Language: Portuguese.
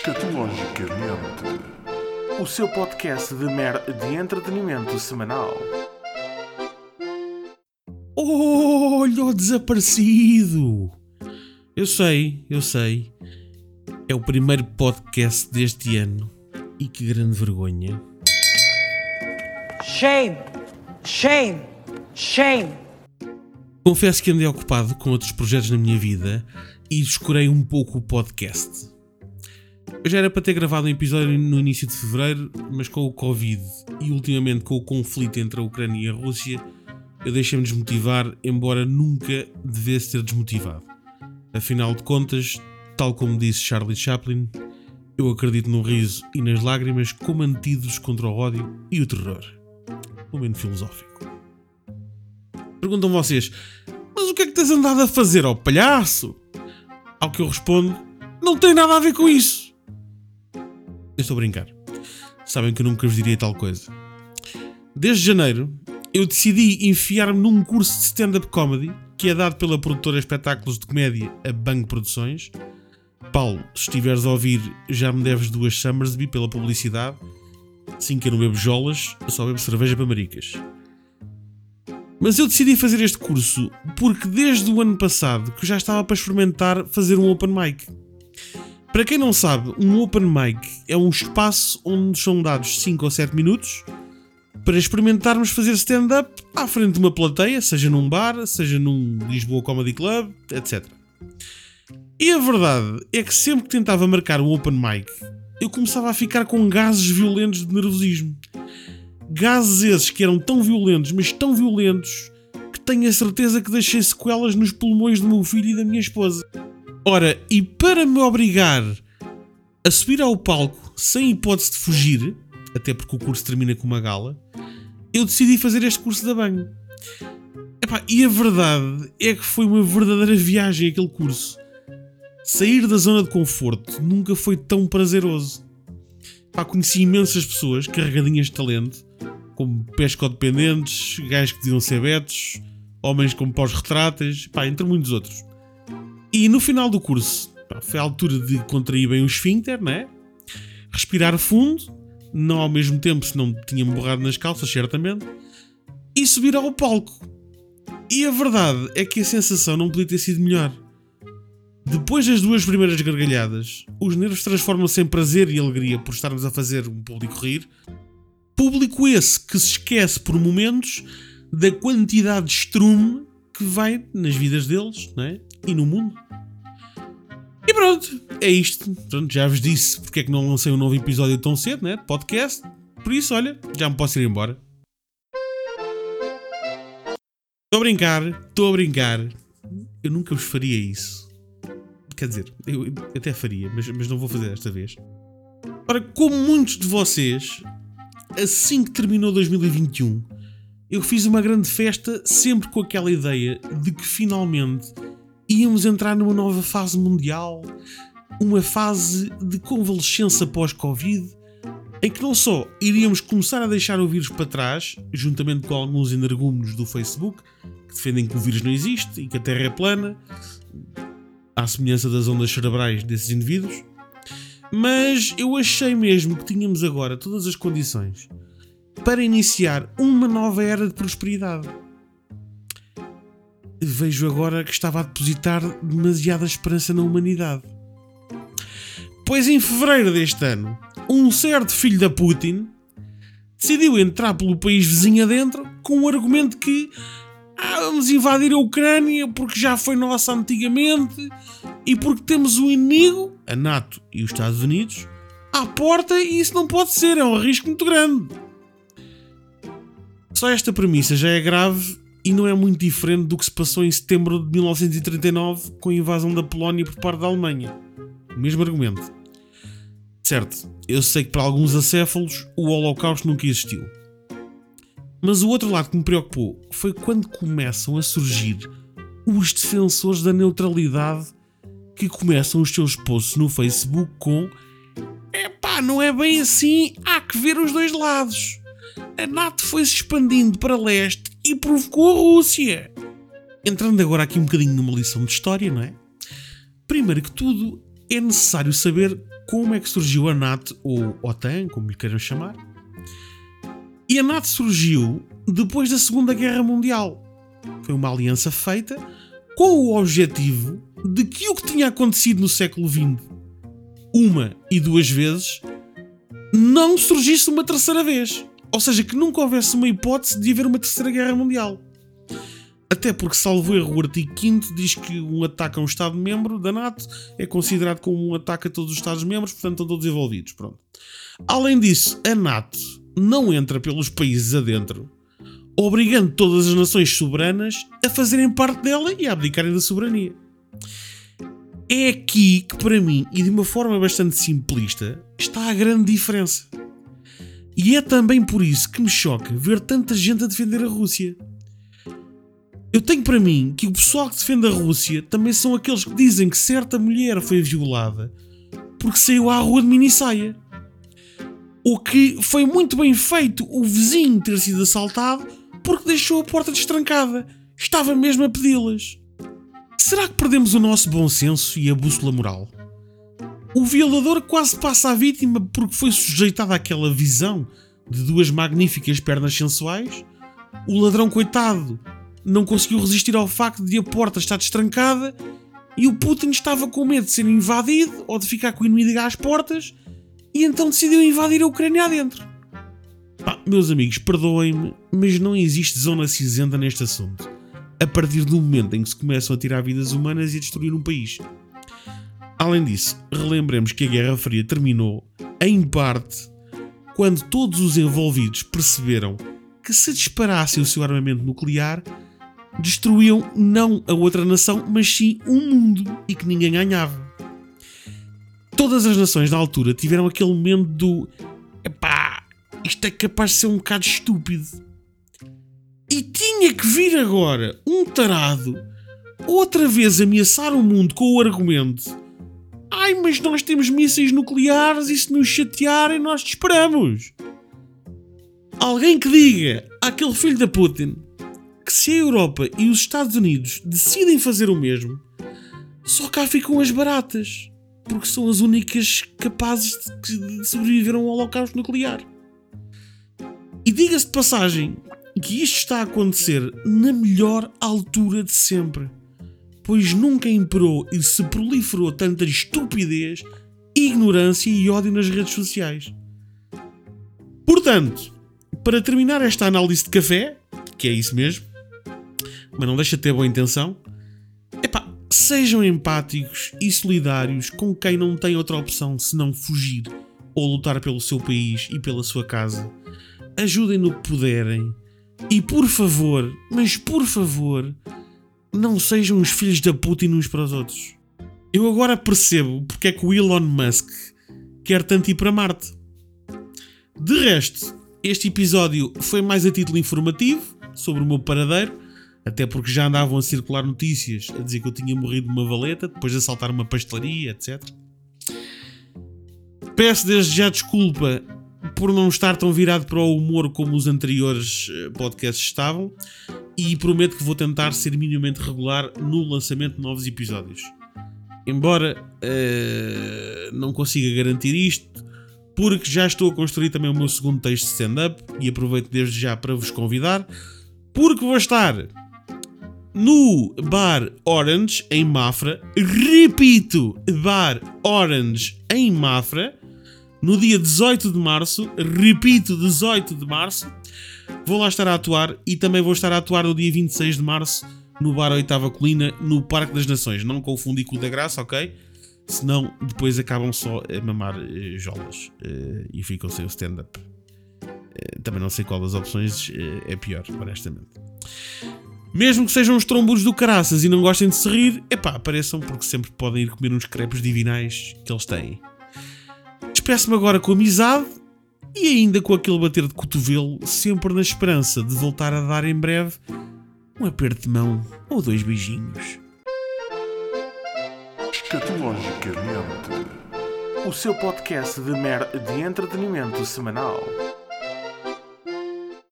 Escatologicamente, o seu podcast de, mer de entretenimento semanal. Olha o desaparecido! Eu sei, eu sei. É o primeiro podcast deste ano. E que grande vergonha. Shame! Shame! Shame! Confesso que andei ocupado com outros projetos na minha vida e descurei um pouco o podcast. Eu já era para ter gravado um episódio no início de fevereiro, mas com o Covid e ultimamente com o conflito entre a Ucrânia e a Rússia, eu deixei-me desmotivar, embora nunca devesse ter desmotivado. Afinal de contas, tal como disse Charlie Chaplin, eu acredito no riso e nas lágrimas como antídotos contra o ódio e o terror. Momento filosófico. Perguntam vocês, mas o que é que tens andado a fazer, ó palhaço? Ao que eu respondo, não tem nada a ver com isso. Eu estou a brincar. Sabem que eu nunca vos diria tal coisa. Desde janeiro, eu decidi enfiar-me num curso de stand-up comedy que é dado pela produtora de espetáculos de comédia a Bang Produções. Paulo, se estiveres a ouvir, já me deves duas Summersby pela publicidade. Sim que eu não bebo jolas, eu só bebo cerveja para maricas. Mas eu decidi fazer este curso porque desde o ano passado que já estava para experimentar fazer um open mic. Para quem não sabe, um open mic é um espaço onde são dados 5 ou 7 minutos para experimentarmos fazer stand-up à frente de uma plateia, seja num bar, seja num Lisboa Comedy Club, etc. E a verdade é que sempre que tentava marcar um open mic, eu começava a ficar com gases violentos de nervosismo. Gases esses que eram tão violentos, mas tão violentos, que tenho a certeza que deixei sequelas nos pulmões do meu filho e da minha esposa. Ora, e para me obrigar a subir ao palco sem hipótese de fugir, até porque o curso termina com uma gala, eu decidi fazer este curso da banho. Epá, e a verdade é que foi uma verdadeira viagem aquele curso. Sair da zona de conforto nunca foi tão prazeroso. Epá, conheci imensas pessoas carregadinhas de talento, como pescodependentes, gajos que diziam ser betos, homens como pós-retratas, entre muitos outros. E no final do curso, foi a altura de contrair bem o esfíncter, né? Respirar fundo, não ao mesmo tempo, se não tinha-me borrado nas calças, certamente, e subir ao palco. E a verdade é que a sensação não podia ter sido melhor. Depois das duas primeiras gargalhadas, os nervos transformam-se em prazer e alegria por estarmos a fazer um público rir. Público esse que se esquece por momentos da quantidade de estrume que vai nas vidas deles, né? E no mundo. E pronto, é isto. Pronto, já vos disse porque é que não lancei um novo episódio tão cedo, né? Podcast. Por isso, olha, já me posso ir embora. Estou a brincar, estou a brincar. Eu nunca vos faria isso. Quer dizer, eu, até faria, mas, mas não vou fazer desta vez. Ora, como muitos de vocês, assim que terminou 2021, eu fiz uma grande festa sempre com aquela ideia de que finalmente íamos entrar numa nova fase mundial, uma fase de convalescença pós-Covid, em que não só iríamos começar a deixar o vírus para trás, juntamente com alguns energúmenos do Facebook, que defendem que o vírus não existe e que a Terra é plana, à semelhança das ondas cerebrais desses indivíduos, mas eu achei mesmo que tínhamos agora todas as condições para iniciar uma nova era de prosperidade vejo agora que estava a depositar demasiada esperança na humanidade. Pois em fevereiro deste ano, um certo filho da Putin decidiu entrar pelo país vizinho adentro com o argumento que ah, vamos invadir a Ucrânia porque já foi nossa antigamente e porque temos o um inimigo, a NATO e os Estados Unidos, à porta e isso não pode ser, é um risco muito grande. Só esta premissa já é grave e não é muito diferente do que se passou em setembro de 1939 com a invasão da Polónia por parte da Alemanha. O mesmo argumento. Certo, eu sei que para alguns acéfalos o Holocausto nunca existiu. Mas o outro lado que me preocupou foi quando começam a surgir os defensores da neutralidade que começam os seus posts no Facebook com Epá, não é bem assim, há que ver os dois lados. A NATO foi se expandindo para leste e provocou a Rússia. Entrando agora aqui um bocadinho numa lição de história, não é? Primeiro que tudo, é necessário saber como é que surgiu a NATO, ou OTAN, como lhe queiram chamar. E a NATO surgiu depois da Segunda Guerra Mundial. Foi uma aliança feita com o objetivo de que o que tinha acontecido no século XX, uma e duas vezes, não surgisse uma terceira vez. Ou seja, que nunca houvesse uma hipótese de haver uma terceira guerra mundial. Até porque, salvo erro, o artigo 5 diz que um ataque a um Estado-membro da NATO é considerado como um ataque a todos os Estados-membros, portanto estão todos envolvidos. Pronto. Além disso, a NATO não entra pelos países adentro, obrigando todas as nações soberanas a fazerem parte dela e a abdicarem da soberania. É aqui que, para mim, e de uma forma bastante simplista, está a grande diferença. E é também por isso que me choca ver tanta gente a defender a Rússia. Eu tenho para mim que o pessoal que defende a Rússia também são aqueles que dizem que certa mulher foi violada porque saiu à rua de mini saia. O que foi muito bem feito o vizinho ter sido assaltado porque deixou a porta destrancada. Estava mesmo a pedi-las. Será que perdemos o nosso bom senso e a bússola moral? O violador quase passa a vítima porque foi sujeitado àquela visão de duas magníficas pernas sensuais. O ladrão, coitado, não conseguiu resistir ao facto de a porta estar destrancada e o Putin estava com medo de ser invadido ou de ficar com o inimigo às portas e então decidiu invadir a Ucrânia adentro. Pá, meus amigos, perdoem-me, mas não existe zona cinzenta neste assunto. A partir do momento em que se começam a tirar vidas humanas e a destruir um país. Além disso, relembremos que a Guerra Fria terminou, em parte, quando todos os envolvidos perceberam que se disparassem o seu armamento nuclear, destruíam não a outra nação, mas sim o um mundo e que ninguém ganhava. Todas as nações na altura tiveram aquele momento do epá, isto é capaz de ser um bocado estúpido. E tinha que vir agora um tarado outra vez ameaçar o mundo com o argumento: Ai, mas nós temos mísseis nucleares e se nos chatearem nós te esperamos. Alguém que diga àquele filho da Putin que se a Europa e os Estados Unidos decidem fazer o mesmo, só cá ficam as baratas, porque são as únicas capazes de sobreviver a um holocausto nuclear. E diga-se de passagem que isto está a acontecer na melhor altura de sempre, pois nunca imperou e se proliferou tanta estupidez, ignorância e ódio nas redes sociais. Portanto, para terminar esta análise de café, que é isso mesmo, mas não deixa de ter boa intenção, epá, sejam empáticos e solidários com quem não tem outra opção senão fugir ou lutar pelo seu país e pela sua casa. Ajudem no que puderem. E por favor, mas por favor, não sejam os filhos da Putin uns para os outros. Eu agora percebo porque é que o Elon Musk quer tanto ir para Marte. De resto, este episódio foi mais a título informativo sobre o meu paradeiro, até porque já andavam a circular notícias a dizer que eu tinha morrido de uma valeta depois de assaltar uma pastelaria, etc. Peço desde já desculpa por não estar tão virado para o humor como os anteriores eh, podcasts estavam e prometo que vou tentar ser minimamente regular no lançamento de novos episódios. Embora uh, não consiga garantir isto, porque já estou a construir também o meu segundo texto de stand-up e aproveito desde já para vos convidar, porque vou estar no Bar Orange em Mafra, repito, Bar Orange em Mafra, no dia 18 de março, repito, 18 de março, vou lá estar a atuar e também vou estar a atuar no dia 26 de março no Bar Oitava Colina, no Parque das Nações. Não confundi com o da Graça, ok? Senão depois acabam só a mamar uh, jolas uh, e ficam sem o stand-up. Uh, também não sei qual das opções é pior, honestamente. Mesmo que sejam os tromburos do caraças e não gostem de se rir, epá, apareçam porque sempre podem ir comer uns crepes divinais que eles têm. Despeço-me agora com amizade e ainda com aquele bater de cotovelo, sempre na esperança de voltar a dar em breve um aperto de mão ou dois beijinhos. Escatologicamente, o seu podcast de mer de entretenimento semanal.